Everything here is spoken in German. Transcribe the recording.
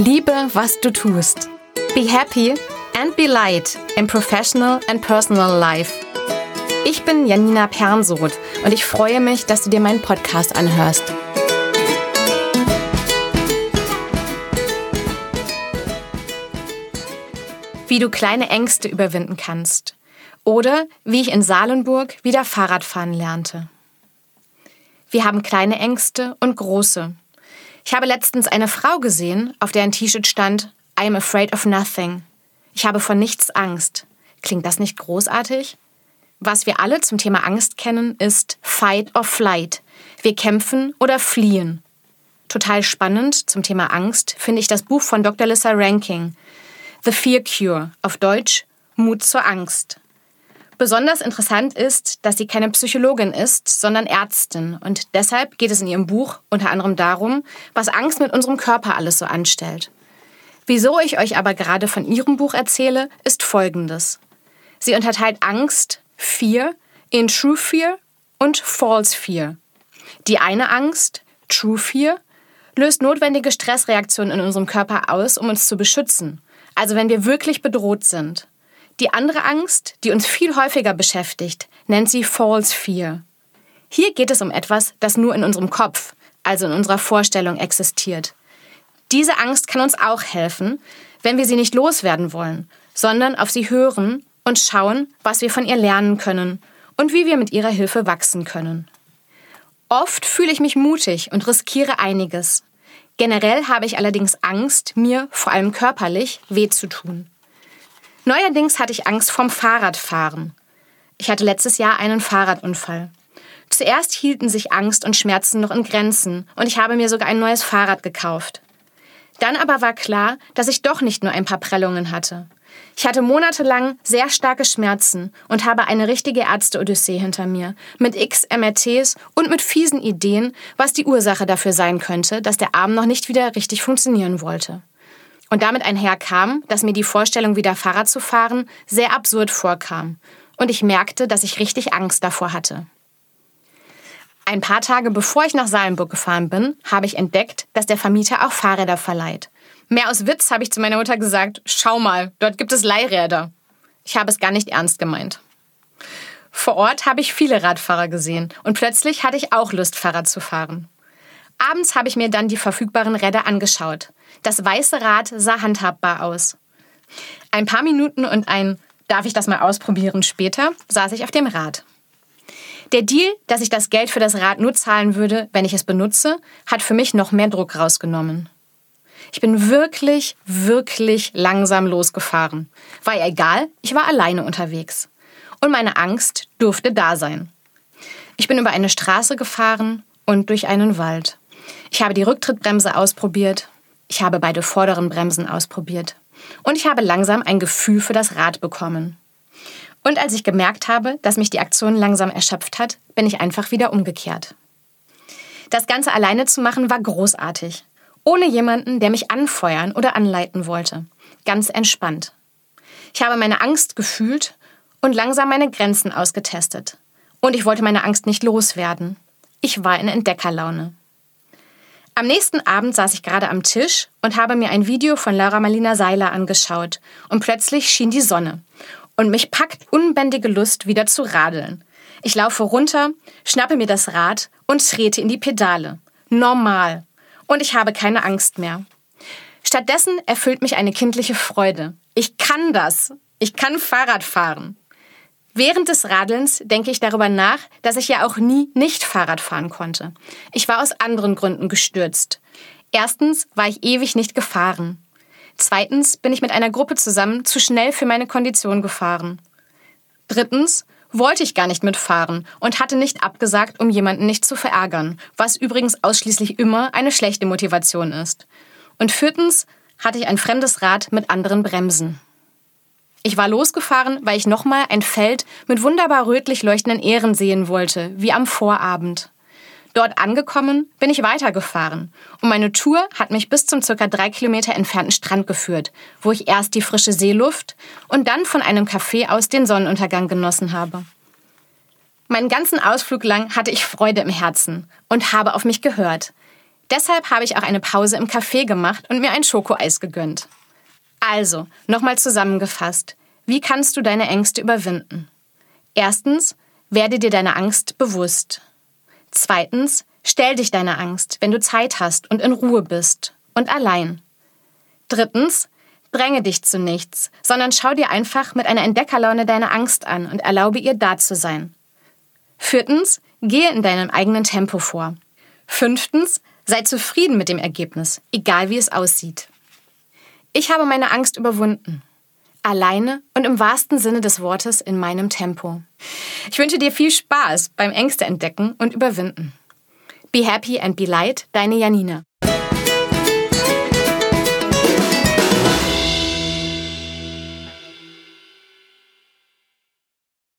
Liebe, was du tust. Be happy and be light in professional and personal life. Ich bin Janina Pernsoth und ich freue mich, dass du dir meinen Podcast anhörst. Wie du kleine Ängste überwinden kannst. Oder wie ich in Salenburg wieder Fahrradfahren lernte. Wir haben kleine Ängste und große. Ich habe letztens eine Frau gesehen, auf der ein T-Shirt stand I am afraid of nothing. Ich habe vor nichts Angst. Klingt das nicht großartig? Was wir alle zum Thema Angst kennen, ist Fight or Flight. Wir kämpfen oder fliehen. Total spannend zum Thema Angst finde ich das Buch von Dr. Lissa Ranking, The Fear Cure, auf Deutsch Mut zur Angst. Besonders interessant ist, dass sie keine Psychologin ist, sondern Ärztin. Und deshalb geht es in ihrem Buch unter anderem darum, was Angst mit unserem Körper alles so anstellt. Wieso ich euch aber gerade von ihrem Buch erzähle, ist folgendes. Sie unterteilt Angst, Fear, in True Fear und False Fear. Die eine Angst, True Fear, löst notwendige Stressreaktionen in unserem Körper aus, um uns zu beschützen. Also wenn wir wirklich bedroht sind. Die andere Angst, die uns viel häufiger beschäftigt, nennt sie False Fear. Hier geht es um etwas, das nur in unserem Kopf, also in unserer Vorstellung existiert. Diese Angst kann uns auch helfen, wenn wir sie nicht loswerden wollen, sondern auf sie hören und schauen, was wir von ihr lernen können und wie wir mit ihrer Hilfe wachsen können. Oft fühle ich mich mutig und riskiere einiges. Generell habe ich allerdings Angst, mir, vor allem körperlich, weh zu tun. Neuerdings hatte ich Angst vom Fahrradfahren. Ich hatte letztes Jahr einen Fahrradunfall. Zuerst hielten sich Angst und Schmerzen noch in Grenzen und ich habe mir sogar ein neues Fahrrad gekauft. Dann aber war klar, dass ich doch nicht nur ein paar Prellungen hatte. Ich hatte monatelang sehr starke Schmerzen und habe eine richtige Ärzte-Odyssee hinter mir, mit x MRTs und mit fiesen Ideen, was die Ursache dafür sein könnte, dass der Arm noch nicht wieder richtig funktionieren wollte. Und damit einher kam, dass mir die Vorstellung, wieder Fahrrad zu fahren, sehr absurd vorkam. Und ich merkte, dass ich richtig Angst davor hatte. Ein paar Tage bevor ich nach Salenburg gefahren bin, habe ich entdeckt, dass der Vermieter auch Fahrräder verleiht. Mehr aus Witz habe ich zu meiner Mutter gesagt, schau mal, dort gibt es Leihräder. Ich habe es gar nicht ernst gemeint. Vor Ort habe ich viele Radfahrer gesehen und plötzlich hatte ich auch Lust, Fahrrad zu fahren. Abends habe ich mir dann die verfügbaren Räder angeschaut. Das weiße Rad sah handhabbar aus. Ein paar Minuten und ein Darf ich das mal ausprobieren später saß ich auf dem Rad. Der Deal, dass ich das Geld für das Rad nur zahlen würde, wenn ich es benutze, hat für mich noch mehr Druck rausgenommen. Ich bin wirklich, wirklich langsam losgefahren. War ja egal, ich war alleine unterwegs. Und meine Angst durfte da sein. Ich bin über eine Straße gefahren und durch einen Wald. Ich habe die Rücktrittbremse ausprobiert, ich habe beide vorderen Bremsen ausprobiert. Und ich habe langsam ein Gefühl für das Rad bekommen. Und als ich gemerkt habe, dass mich die Aktion langsam erschöpft hat, bin ich einfach wieder umgekehrt. Das Ganze alleine zu machen war großartig. Ohne jemanden, der mich anfeuern oder anleiten wollte. Ganz entspannt. Ich habe meine Angst gefühlt und langsam meine Grenzen ausgetestet. Und ich wollte meine Angst nicht loswerden. Ich war in Entdeckerlaune. Am nächsten Abend saß ich gerade am Tisch und habe mir ein Video von Laura Marlina Seiler angeschaut und plötzlich schien die Sonne und mich packt unbändige Lust, wieder zu radeln. Ich laufe runter, schnappe mir das Rad und trete in die Pedale. Normal. Und ich habe keine Angst mehr. Stattdessen erfüllt mich eine kindliche Freude. Ich kann das. Ich kann Fahrrad fahren. Während des Radelns denke ich darüber nach, dass ich ja auch nie nicht Fahrrad fahren konnte. Ich war aus anderen Gründen gestürzt. Erstens war ich ewig nicht gefahren. Zweitens bin ich mit einer Gruppe zusammen zu schnell für meine Kondition gefahren. Drittens wollte ich gar nicht mitfahren und hatte nicht abgesagt, um jemanden nicht zu verärgern, was übrigens ausschließlich immer eine schlechte Motivation ist. Und viertens hatte ich ein fremdes Rad mit anderen Bremsen. Ich war losgefahren, weil ich nochmal ein Feld mit wunderbar rötlich leuchtenden Ähren sehen wollte, wie am Vorabend. Dort angekommen bin ich weitergefahren und meine Tour hat mich bis zum circa drei Kilometer entfernten Strand geführt, wo ich erst die frische Seeluft und dann von einem Café aus den Sonnenuntergang genossen habe. Meinen ganzen Ausflug lang hatte ich Freude im Herzen und habe auf mich gehört. Deshalb habe ich auch eine Pause im Café gemacht und mir ein Schokoeis gegönnt. Also, nochmal zusammengefasst. Wie kannst du deine Ängste überwinden? Erstens, werde dir deiner Angst bewusst. Zweitens, stell dich deiner Angst, wenn du Zeit hast und in Ruhe bist und allein. Drittens, dränge dich zu nichts, sondern schau dir einfach mit einer Entdeckerlaune deine Angst an und erlaube ihr da zu sein. Viertens, gehe in deinem eigenen Tempo vor. Fünftens, sei zufrieden mit dem Ergebnis, egal wie es aussieht. Ich habe meine Angst überwunden. Alleine und im wahrsten Sinne des Wortes in meinem Tempo. Ich wünsche dir viel Spaß beim Ängste entdecken und überwinden. Be happy and be light, deine Janina.